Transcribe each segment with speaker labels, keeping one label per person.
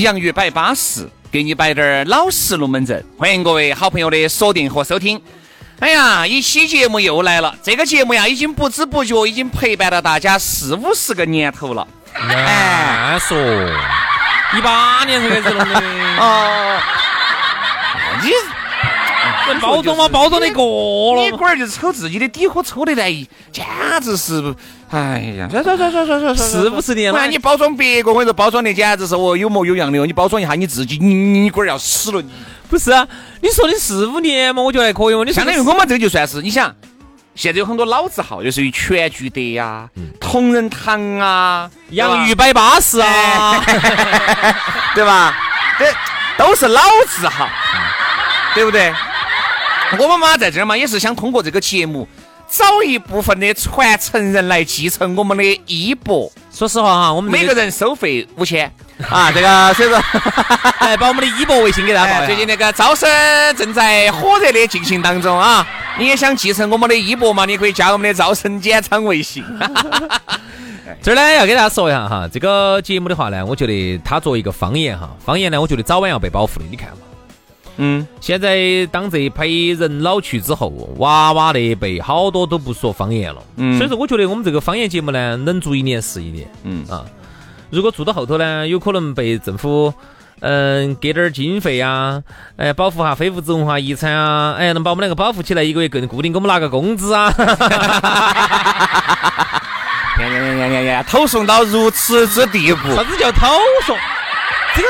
Speaker 1: 洋芋摆巴适，给你摆点儿老实龙门阵。欢迎各位好朋友的锁定和收听。哎呀，一期节目又来了。这个节目呀，已经不知不觉已经陪伴了大家四五十个年头了。
Speaker 2: 哎，说，一八年才开始弄的。
Speaker 1: 哦，你
Speaker 2: 包装嘛，包装的过了。
Speaker 1: 你龟儿就是抽自己的底壳抽得来，简直是，哎呀，算算算算算算，
Speaker 2: 四五十年了。
Speaker 1: 你包装别个，我跟你说，包装的简直是哦有模有样的哦。你包装一下你自己，你你龟儿要死了你。
Speaker 2: 不是啊，你说的四五年嘛，我觉得还可以嘛。你
Speaker 1: 相当于我们这个就算是，你想，现在有很多老字号，就属于全聚德呀、同仁堂啊、
Speaker 2: 洋芋摆巴士啊，
Speaker 1: 对吧？这都是老字号，对不对？我们嘛在这儿嘛，也是想通过这个节目，找一部分的传承人来继承我们的衣钵。
Speaker 2: 说实话哈，我们
Speaker 1: 每个人收费五千啊，这个所以说，
Speaker 2: 哎把我们的衣钵微信给大家报
Speaker 1: 最近那个招生正在火热的进行当中啊，你也想继承我们的衣钵嘛？你可以加我们的招生简章微信。
Speaker 2: 这儿呢要给大家说一下哈，这个节目的话呢，我觉得它作为一个方言哈，方言呢，我觉得早晚要被保护的。你看嘛，
Speaker 1: 嗯，
Speaker 2: 现在当这一批人老去之后，娃娃那一辈好多都不说方言了，嗯，所以说我觉得我们这个方言节目呢，能做一年是一年，嗯啊，如果做到后头呢，有可能被政府嗯给点儿经费啊，哎，保护下非物质文化遗产啊，哎，能把我们两个保护起来，一个月更固定给我们拿个工资啊。
Speaker 1: 呀呀呀呀呀！投送到如此之地步，
Speaker 2: 啥子叫投送？这个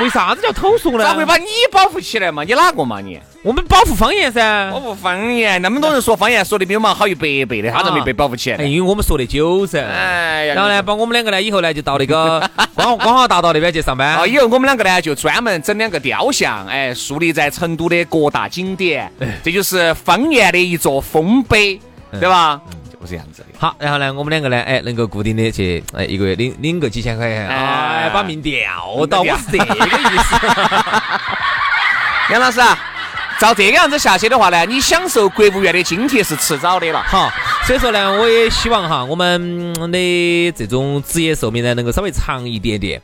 Speaker 2: 为啥子叫投诉呢？
Speaker 1: 咋会把你保护起来嘛？你哪个嘛你？
Speaker 2: 我们保护方言噻，
Speaker 1: 保护方言。那么多人说方言说的比我们好一百倍的，他都没被保护起来。
Speaker 2: 因为我们说的久噻。哎呀。然后呢，把我们两个呢，以后呢就到那个光光华大道那边去上班。
Speaker 1: 啊，以后我们两个呢就专门整两个雕像，哎，树立在成都的各大景点。这就是方言的一座丰碑，对吧？就是这样子的。
Speaker 2: 好，然后呢，我们两个呢，哎，能够固定的去，哎，一个月领领个几千块钱，哎，把命吊到，我是这个意思。
Speaker 1: 杨老师啊，照这个样子下去的话呢，你享受国务院的津贴是迟早的了。
Speaker 2: 好，所以说呢，我也希望哈，我们的这种职业寿命呢，能够稍微长一点点。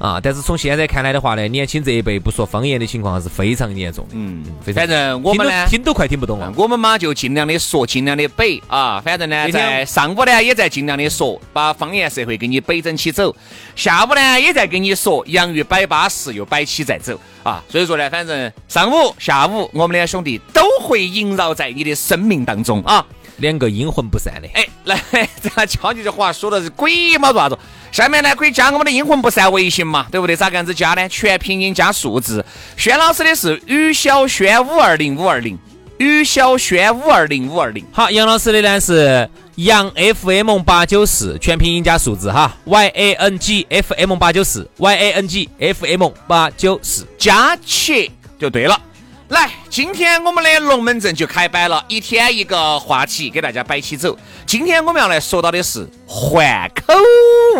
Speaker 2: 啊！但是从现在看来的话呢，年轻这一辈不说方言的情况是非常严重的。嗯，
Speaker 1: 反正我们呢，
Speaker 2: 听都快听不懂了。
Speaker 1: 我们嘛就尽量的说，尽量的背啊。反正呢，在上午呢也在尽量的说，把方言社会给你背整起走。下午呢也在跟你说，洋芋摆巴适又摆起再走啊。所以说呢，反正上午、下午，我们两兄弟都会萦绕在你的生命当中啊。
Speaker 2: 两个阴魂不散的。
Speaker 1: 哎，来，这样敲你这话说的是鬼毛做啥子？下面呢可以加我们的阴魂不散微信嘛，对不对？咋个样子加呢？全拼音加数字。轩老师的是于小轩五二零五二零，于小轩五二零五二零。
Speaker 2: 好，杨老师的呢是杨 FM 八九四，全拼音加数字哈，Y A N G F M 八九四，Y A N G F M 八九四，
Speaker 1: 加起就对了。来，今天我们的龙门阵就开摆了，一天一个话题给大家摆起走。今天我们要来说到的是换口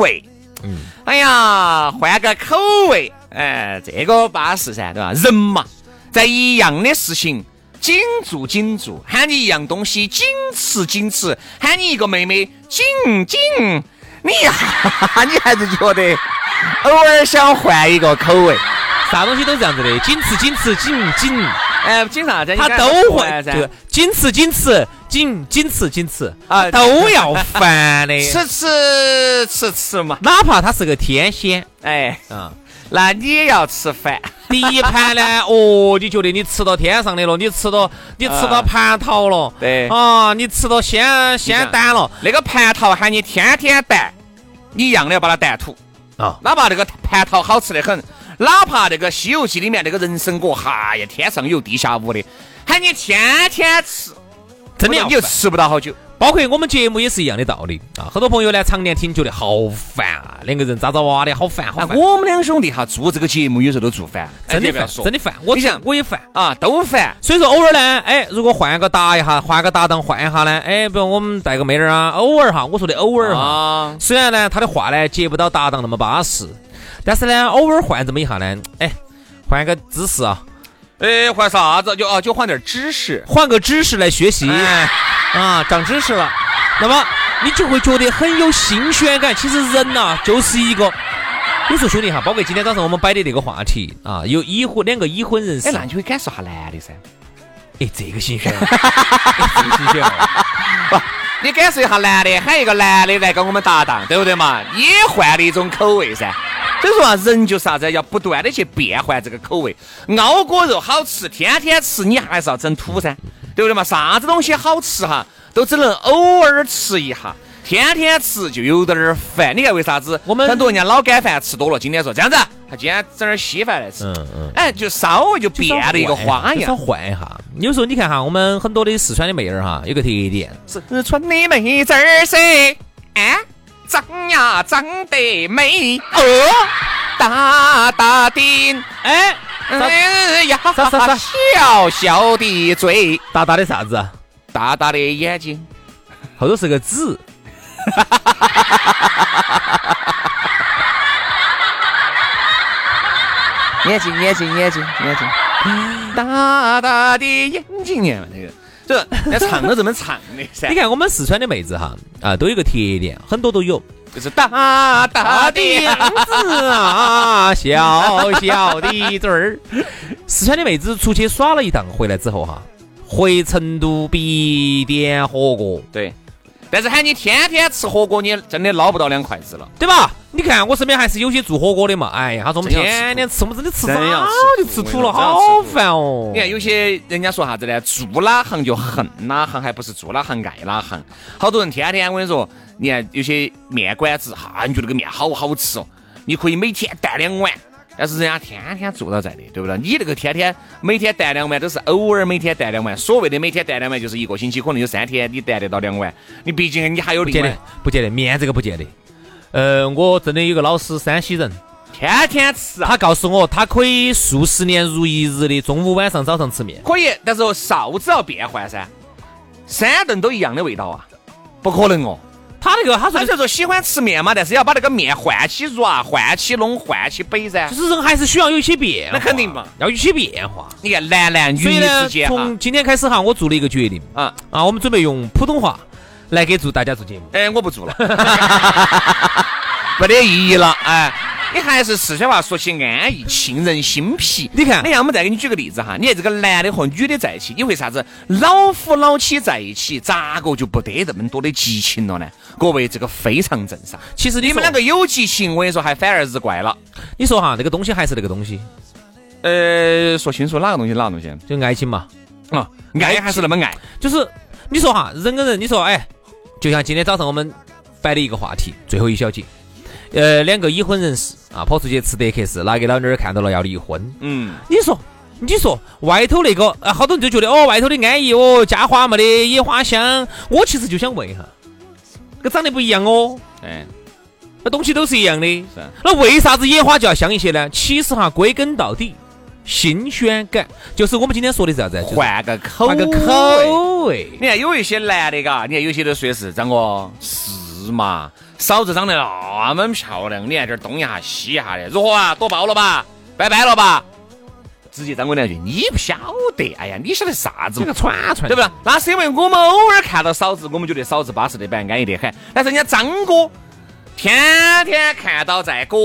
Speaker 1: 味。嗯，哎呀，换个口味，哎，这个巴适噻，对吧？人嘛，在一样的事情紧做紧做，喊你一样东西紧吃紧吃，喊你一个妹妹紧紧，你呀，你还是觉得偶尔想换一个口味。
Speaker 2: 啥东西都这样子的，紧吃紧吃紧紧，
Speaker 1: 哎，紧啥子？
Speaker 2: 他都会
Speaker 1: 噻，
Speaker 2: 紧吃紧吃紧紧吃紧吃
Speaker 1: 啊，
Speaker 2: 都要烦的。
Speaker 1: 吃吃吃吃嘛，
Speaker 2: 哪怕他是个天仙，
Speaker 1: 哎，嗯。那你也要吃饭。
Speaker 2: 第一盘呢，哦，你觉得你吃到天上的了，你吃到你吃到蟠桃了，
Speaker 1: 对
Speaker 2: 啊，你吃到仙仙丹了。
Speaker 1: 那个蟠桃喊你天天弹，你一样的要把它弹吐啊。哪怕那个蟠桃好吃的很，哪怕那个《西游记》里面那个人参果，哈呀，天上有地下无的，喊你天天吃，
Speaker 2: 真的
Speaker 1: 你又吃不到好久。
Speaker 2: 包括我们节目也是一样的道理啊！很多朋友呢常年听觉得好烦啊，两个人咋咋哇的好烦好烦。
Speaker 1: 我们两兄弟哈做这个节目有时候都做烦，
Speaker 2: 真的烦，真的烦。我想我也烦
Speaker 1: 啊，都烦。
Speaker 2: 所以说偶尔呢，哎，如果换个搭一下，换个搭档换一下呢，哎，比如我们带个妹儿啊，偶尔哈，我说的偶尔哈。虽然呢他的话呢接不到搭档那么巴适，但是呢偶尔换这么一下呢，哎，换个姿势啊，
Speaker 1: 哎，换啥子？就啊就换点知识，
Speaker 2: 换个知识来学习。啊，长知识了，那么你就会觉得很有新鲜感。其实人呐，就是一个，你说兄弟哈，包括今天早上我们摆的那个话题啊，有已婚两个已婚人士，
Speaker 1: 哎，那你会感受下男的噻。
Speaker 2: 哎，这个新鲜，这个新鲜。
Speaker 1: 不，你感受一下男的，喊一个男的来跟我们搭档，对不对嘛？也换了一种口味噻。所以说啊，人就是啥子，要不断的去变换这个口味。熬锅肉好吃，天天吃，你还是要整土噻。对不对嘛？啥子东西好吃哈，都只能偶尔吃一下，天天吃就有点儿烦。你看为啥子？我们很多人家老干饭吃多了，今天说这样子，他今天整点稀饭来吃。嗯嗯。哎，就稍微就变了一个花样，
Speaker 2: 换一下。有时候你看哈，我们很多的四川的妹儿哈，有个特点，
Speaker 1: 四川的妹子儿噻，哎，长呀长得美哦，大大的哎。哎呀，小小的嘴，
Speaker 2: 大大的啥子？
Speaker 1: 大大的眼睛，
Speaker 2: 后头是个字。
Speaker 1: 眼睛，眼睛，眼睛，眼睛，大大的眼睛，你看那个，这那唱都这么唱的噻。
Speaker 2: 你看我们四川的妹子哈，啊，都有个特点，很多都有。
Speaker 1: 就是大大的样子啊，
Speaker 2: 小小的嘴儿。四川的妹子出去耍了一趟，回来之后哈，回成都必点火锅。
Speaker 1: 对，但是喊你天天吃火锅，你真的捞不到两筷子了，
Speaker 2: 对吧？你看我身边还是有些做火锅的嘛。哎呀，他说我们天天吃，我们真的吃早就吃吐了，好烦哦。
Speaker 1: 你看有些人家说啥子呢？做哪行就恨哪行，还不是做哪行爱哪行。好多人天天我跟你说。你看有些面馆子哈，你觉得个面好好吃哦，你可以每天带两碗，但是人家天天做到在的，对不对？你那个天天每天带两碗都是偶尔每天带两碗，所谓的每天带两碗就是一个星期可能有三天你带得到两碗，你毕竟你还有另外
Speaker 2: 不见得面这个不见得。呃，我真的有个老师，山西人，
Speaker 1: 天天吃，
Speaker 2: 他告诉我他可以数十年如一日的中午、晚上、早上吃面，
Speaker 1: 可以，但是臊子要变换噻，三顿都一样的味道啊，不可能哦。
Speaker 2: 他那个，他说，
Speaker 1: 他说喜欢吃面嘛，但是要把那个面换起软，换起弄，换起摆噻。
Speaker 2: 就是人还是需要有一些变，
Speaker 1: 那肯定嘛，
Speaker 2: 要有一些变化。
Speaker 1: 你看男男女女之间
Speaker 2: 从今天开始哈，我做了一个决定啊啊，我们准备用普通话来给做大家做节目。
Speaker 1: 哎，我不做了，没得意义了，哎。你还是四川话说起安逸，沁人心脾。
Speaker 2: 你看，
Speaker 1: 你看，我们再给你举个例子哈。你看这个男的和女的在一起，你为啥子老夫老妻在一起，咋个就不得这么多的激情了呢？各位，这个非常正常。
Speaker 2: 其实
Speaker 1: 你们两个有激情，我跟你说，还反而日怪了。
Speaker 2: 你说哈，这个东西还是那个东西。
Speaker 1: 呃，说清楚哪个东西，哪个东西？
Speaker 2: 就爱情嘛。
Speaker 1: 啊，爱还是那么爱。
Speaker 2: 就是你说哈，人跟人，你说哎，就像今天早上我们摆的一个话题，最后一小节。呃，两个已婚人士啊，跑出去吃德克士，拿给老妞儿看到了要离婚？嗯，你说，你说外头那个啊，好多人就觉得哦，外头的安逸哦，家花没得野花香。我其实就想问一下，跟长得不一样哦，哎，那东西都是一样的，是。那为啥子野花就要香一些呢？其实哈，归根到底，新鲜感就是我们今天说的啥子？
Speaker 1: 换个口，
Speaker 2: 换个口味。
Speaker 1: 你看有一些男的嘎，你看有些都说是张哥是嘛。嫂子长得那么漂亮，你看这儿东一下西一下的，如何啊？多包了吧？拜拜了吧？直接张哥两句，你不晓得，哎呀，你晓得啥子？
Speaker 2: 这个传传，
Speaker 1: 对不对？那是因为我们偶尔看到嫂子，我们觉得嫂子巴适的板，安逸得很。但是人家张哥天天看到在各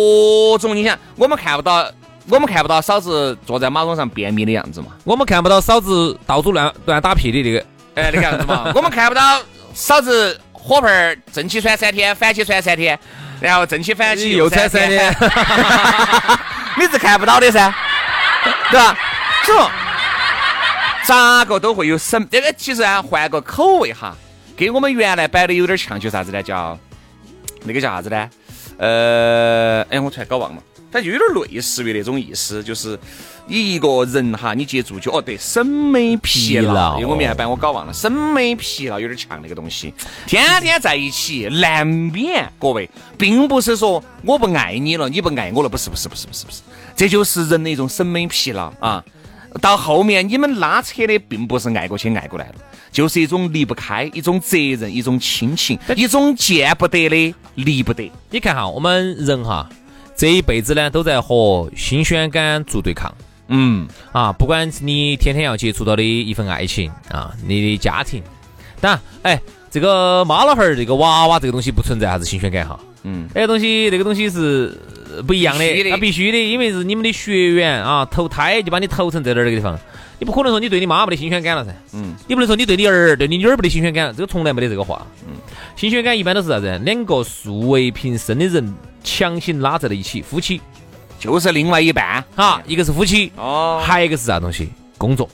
Speaker 1: 种，你想，我们看不到我们看不到嫂子坐在马桶上便秘的样子嘛？
Speaker 2: 我们看不到嫂子到处乱乱打屁的那个，
Speaker 1: 哎，那个样子嘛？我们看不到嫂子火盆儿正气穿三天，反起穿三天，然后正气反起
Speaker 2: 又穿三天，
Speaker 1: 你是看不到的噻，对吧？说咋个都会有审，这个其实啊，换个口味哈，跟我们原来摆的有点像，就啥子呢？叫那个叫啥子呢？呃，哎，我突然搞忘了。它就有点类似于那种意思，就是你一个人哈，你接触就哦，对，审美疲劳，因为我们还把我搞忘了，审美疲劳有点强那个东西，天天在一起难免，各位，并不是说我不爱你了，你不爱我了，不是，不是，不是，不是，不是，这就是人的一种审美疲劳啊。到后面你们拉扯的并不是爱过去爱过来了，就是一种离不开，一种责任，一种亲情，一种见不得的离不得。
Speaker 2: 你看哈，我们人哈。这一辈子呢，都在和新鲜感做对抗。
Speaker 1: 嗯
Speaker 2: 啊，不管你天天要接触到的一份爱情啊，你的家庭，当然，哎，这个妈老汉儿，这个娃娃这个东西不存在啥子新鲜感哈。
Speaker 1: 嗯，
Speaker 2: 那个东西，那个东西是不一样的，那必须的，因为是你们的血缘啊，投胎就把你投成在那儿这个地方，你不可能说你对你妈没得新鲜感了噻。
Speaker 1: 嗯，
Speaker 2: 你不能说你对你儿、对你女儿没得新鲜感，这个从来没得这个话。嗯，新鲜感一般都是啥子？两个素未平生的人。强行拉在了一起，夫妻
Speaker 1: 就是另外一半
Speaker 2: 哈，一个是夫妻
Speaker 1: 哦，
Speaker 2: 还有一个是啥东西？工作。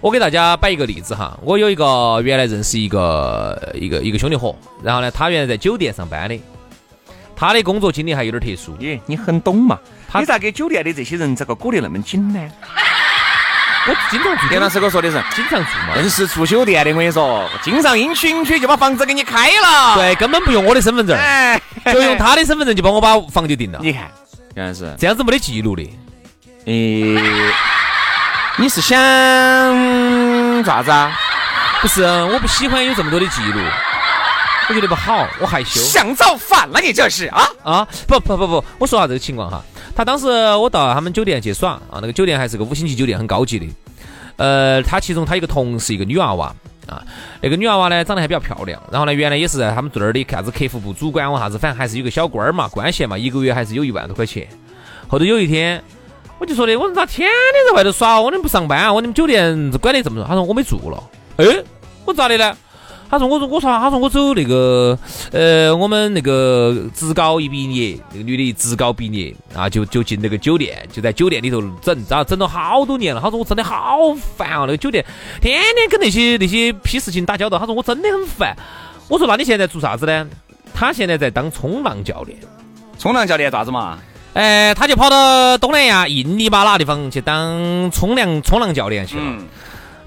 Speaker 2: 我给大家摆一个例子哈，我有一个原来认识一个一个一个兄弟伙，然后呢，他原来在酒店上班的，他的工作经历还有点特殊。
Speaker 1: 你，你很懂嘛？你咋给酒店的这些人这个裹得那么紧呢？
Speaker 2: 我经常住，
Speaker 1: 田老师给我说的是，
Speaker 2: 经常住嘛。
Speaker 1: 硬是住酒店的，我跟你说，经常应许应许就把房子给你开了。
Speaker 2: 对，根本不用我的身份证，就用他的身份证就帮我把房就定了。
Speaker 1: 你看，原来是
Speaker 2: 这样子没得记录的。
Speaker 1: 诶，你是想咋子啊？
Speaker 2: 不是，我不喜欢有这么多的记录，我觉得不好，我害羞。
Speaker 1: 想造反了，你这是啊
Speaker 2: 啊？不不不不，我说下这个情况哈。他当时我到他们酒店去耍啊，那个酒店还是个五星级酒店，很高级的。呃，他其中他一个同事一个女娃娃啊，那个女娃娃呢长得还比较漂亮。然后呢，原来也是在他们这儿的啥子客服部主管，我啥子，反正还是有个小官儿嘛，官衔嘛，一个月还是有一万多块钱。后头有一天，我就说的，我说咋天天在外头耍？我怎么不上班啊？我你们酒店管得这么多？他说我没住了。哎，我咋的呢？他说：“我说我说他说我走那个呃，我们那个职高一毕业，那个女的职高毕业啊，就就进那个酒店，就在酒店里头整，然后整了好多年了。他说我真的好烦啊，那个酒店天天跟那些那些批事情打交道。他说我真的很烦。我说那你现在做啥子呢？他现在在当冲浪教练。
Speaker 1: 冲浪教练咋子嘛？
Speaker 2: 哎，他就跑到东南亚印尼巴拉地方去当冲浪冲浪教练去了。”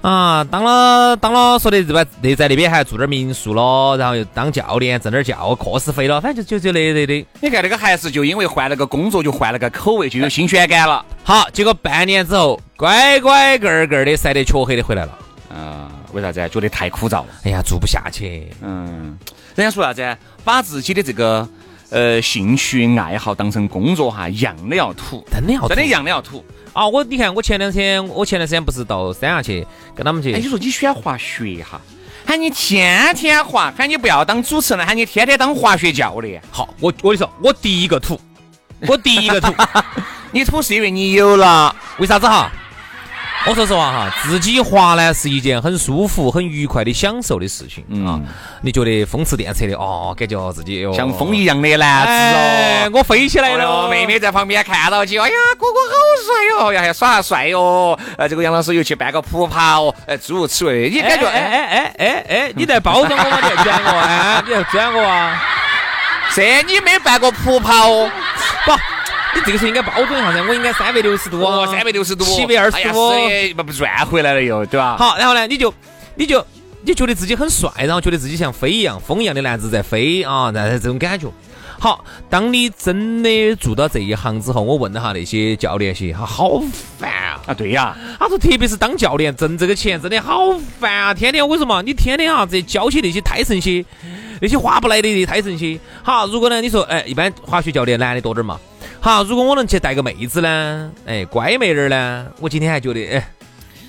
Speaker 2: 啊，当了当了，说的这吧，那在那边还住点民宿了，然后又当教练挣点教课时费了，反正就就就那那的。
Speaker 1: 你看那个还是就因为换了个工作，就换了个口味，就有新鲜感了。
Speaker 2: 好，结果半年之后，乖乖个个的晒得黢黑的回来了。
Speaker 1: 啊，为啥子？觉得太枯燥了。
Speaker 2: 哎呀，做不下去。
Speaker 1: 嗯，人家说啥子？把自己的这个呃兴趣爱好当成工作哈，样的要土，
Speaker 2: 真的要
Speaker 1: 真的样的要土。
Speaker 2: 啊，我你看，我前两天，我前段时间不是到三亚去跟他们去。
Speaker 1: 哎，你说你喜欢滑雪哈？喊你天天滑，喊你不要当主持人，喊你天天当滑雪教练。
Speaker 2: 好，我我跟你说，我第一个土，我第一个土，
Speaker 1: 你土是因为你有了，
Speaker 2: 为啥子哈？我说实话哈，自己滑呢是一件很舒服、很愉快的享受的事情啊。你觉得风驰电掣的哦，感觉自己
Speaker 1: 像风一样的男子哦，
Speaker 2: 我飞起来了。
Speaker 1: 妹妹在旁边看到起，哎呀，哥哥好帅哟，呀，还耍帅哟。呃，这个杨老师又去办个普跑，呃，诸如此类。你感觉？
Speaker 2: 哎哎哎哎哎，你在包装我吗？你在转我啊？你在转我啊？
Speaker 1: 这你没办过普跑？
Speaker 2: 不。你这个时候应该包装一下噻，我应该三百六十度
Speaker 1: 哦，三百六十度，
Speaker 2: 七百二十度，
Speaker 1: 不不转回来了又，对吧？
Speaker 2: 好，然后呢，你就你就你觉得自己很帅，然后觉得自己像飞一样，风一样的男子在飞啊，然后这种感觉。好，当你真的做到这一行之后，我问了哈那些教练些，他好烦啊！
Speaker 1: 啊，对呀，
Speaker 2: 他说特别是当教练挣这个钱真的好烦啊！天天为什么？你天天啊这教起那些胎神些，那些划不来的胎神些。好，如果呢你说，哎，一般滑雪教练男的多点嘛？好，如果我能去带个妹子呢，哎，乖妹儿呢，我今天还觉得，哎，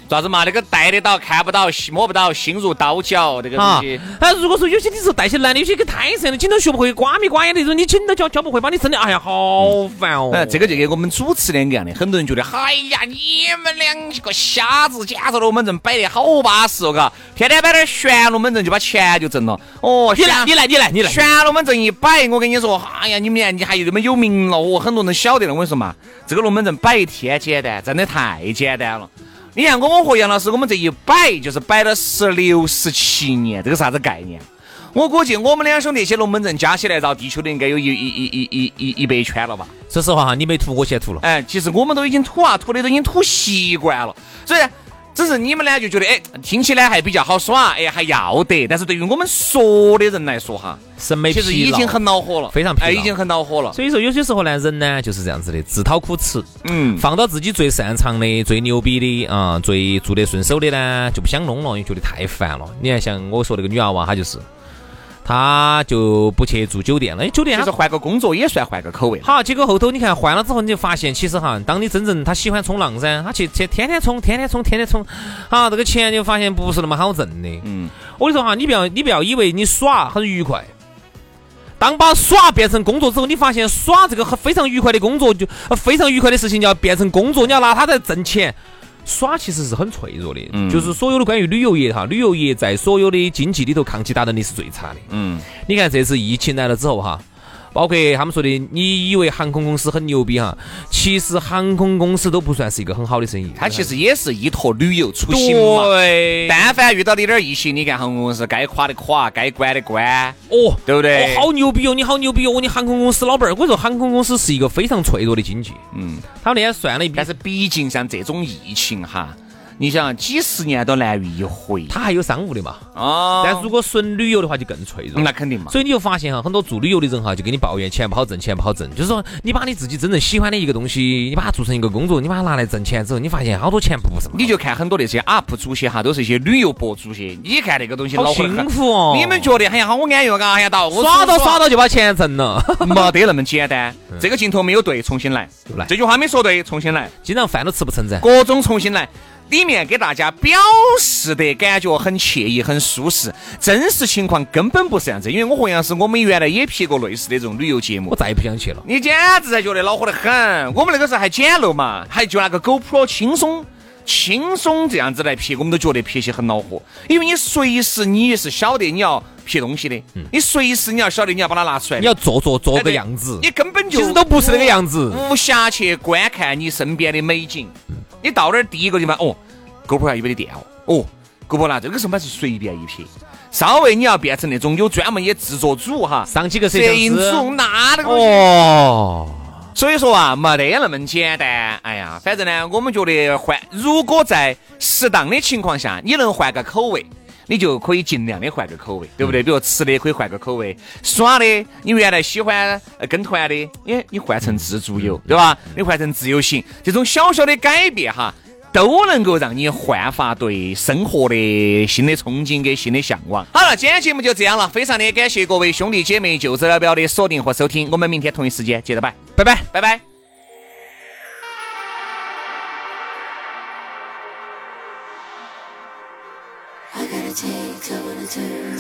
Speaker 1: 啥子嘛？那个戴得到、看不到、摸不到、心如刀绞那个东西。
Speaker 2: 啊，如果说有些你是带些男的，有些个太深的，紧都学不会，瓜米瓜眼那种，你紧都教教不会，把你真的，哎呀，好烦哦。
Speaker 1: 哎，这个就跟我们主持两个样的，很多人觉得，哎呀，你们两个瞎子，简直龙门阵摆得好巴适哦，嘎，天天摆点玄龙门阵就把钱就挣了。哦，
Speaker 2: 你来，你来，你来，你来，
Speaker 1: 玄龙门阵一摆，我跟你说，哎呀，你们俩你还有那么有名了哦，很多人晓得了。我跟你说嘛，这个龙门阵摆一天简单，真的太简单了。你看我和杨老师，我们这一摆就是摆了十六十七年，这个啥子概念？我估计我们两兄弟些龙门阵加起来绕地球的应该有一一一一一一一百圈了吧？
Speaker 2: 说实话哈，你没吐，我先吐了。
Speaker 1: 哎，其实我们都已经吐啊，吐的都已经吐习惯了，所以。只是你们呢就觉得哎，听起来还比较好耍，哎还要得。但是对于我们说的人来说哈，
Speaker 2: 审美
Speaker 1: 其实已经很恼火了，
Speaker 2: 非常疲劳，
Speaker 1: 已经很恼火了。
Speaker 2: 所以说有些时候呢，人呢就是这样子的，自讨苦吃。嗯，放到自己最擅长的、最牛逼的啊，最做得顺手的呢，就不想弄了，因为觉得太烦了。你看，像我说那个女娃娃，她就是。他就不去住酒店了，酒店
Speaker 1: 其实换个工作也算换个口味。
Speaker 2: 好，结果后头你看换了之后，你就发现其实哈，当你真正他喜欢冲浪噻，他去去天天冲，天天冲，天天冲，好，这个钱就发现不是那么好挣的。嗯，我跟你说哈，你不要你不要以为你耍很愉快，当把耍变成工作之后，你发现耍这个非常愉快的工作就非常愉快的事情就要变成工作，你要拿它在挣钱。耍其实是很脆弱的，就是所有的关于旅游业哈，旅游业在所有的经济里头抗击打能力是最差的。嗯，你看这次疫情来了之后哈。包括他们说的，你以为航空公司很牛逼哈？其实航空公司都不算是一个很好的生意。
Speaker 1: 它其实也是依托旅游出行嘛。对。但凡遇到的点疫情，你看航空公司该垮的垮，该关的关。哦，对不对？
Speaker 2: 好牛逼哦！你好牛逼哦！你航空公司老板儿，我说航空公司是一个非常脆弱的经济。嗯。他们那天算了一笔，
Speaker 1: 但是毕竟像这种疫情哈。你想几十年都难遇一回，
Speaker 2: 它还有商务的嘛？哦。但如果纯旅游的话，就更脆弱。
Speaker 1: 那肯定嘛。
Speaker 2: 所以你就发现哈，很多做旅游的人哈，就跟你抱怨钱不好挣，钱不好挣。就是说，你把你自己真正喜欢的一个东西，你把它做成一个工作，你把它拿来挣钱之后，你发现好多钱不是
Speaker 1: 你就看很多那些 UP 主些哈，都是一些旅游博主些。你看那个东西，
Speaker 2: 好辛苦哦。
Speaker 1: 你们觉得哎呀好安逸嘎，哎呀到
Speaker 2: 耍到耍到就把钱挣了，
Speaker 1: 没得那么简单。这个镜头没有对，重新来。来，这句话没说对，重新来。
Speaker 2: 经常饭都吃不成噻。
Speaker 1: 各种重新来。里面给大家表示的感觉很惬意、很舒适，真实情况根本不是这样子。因为我和杨师，我们原来也拍过类似的这种旅游节目，
Speaker 2: 我再也不想去了。
Speaker 1: 你简直才觉得恼火得很。我们那个时候还简陋嘛，还就那个 GoPro 轻松、轻松这样子来拍，我们都觉得拍起很恼火。因为你随时你也是晓得你要拍东西的，你随时你要晓得你要把它拿出来，
Speaker 2: 你要做做做个样子，
Speaker 1: 你根本就
Speaker 2: 其实都不是那个样子，
Speaker 1: 无暇去观看你身边的美景。你到那儿第一个地方，哦，GoPro 要有没得电哦，哦，GoPro 拿这个时候嘛是随便一拍，稍微你要变成那种有专门的制作组哈，
Speaker 2: 上几个摄
Speaker 1: 影组，那那个哦，所以说啊，没得那么简单。哎呀，反正呢，我们觉得换，如果在适当的情况下，你能换个口味。你就可以尽量的换个口味，对不对？比如吃的可以换个口味，耍的你原来喜欢跟团的，你，你换成自助游，对吧？你换成自由行，这种小小的改变哈，都能够让你焕发对生活的新的憧憬跟新的向往。好了，今天节目就这样了，非常的感谢各位兄弟姐妹、舅子老表的锁定和收听，我们明天同一时间接着拜，拜拜，拜拜。take, I wanna turn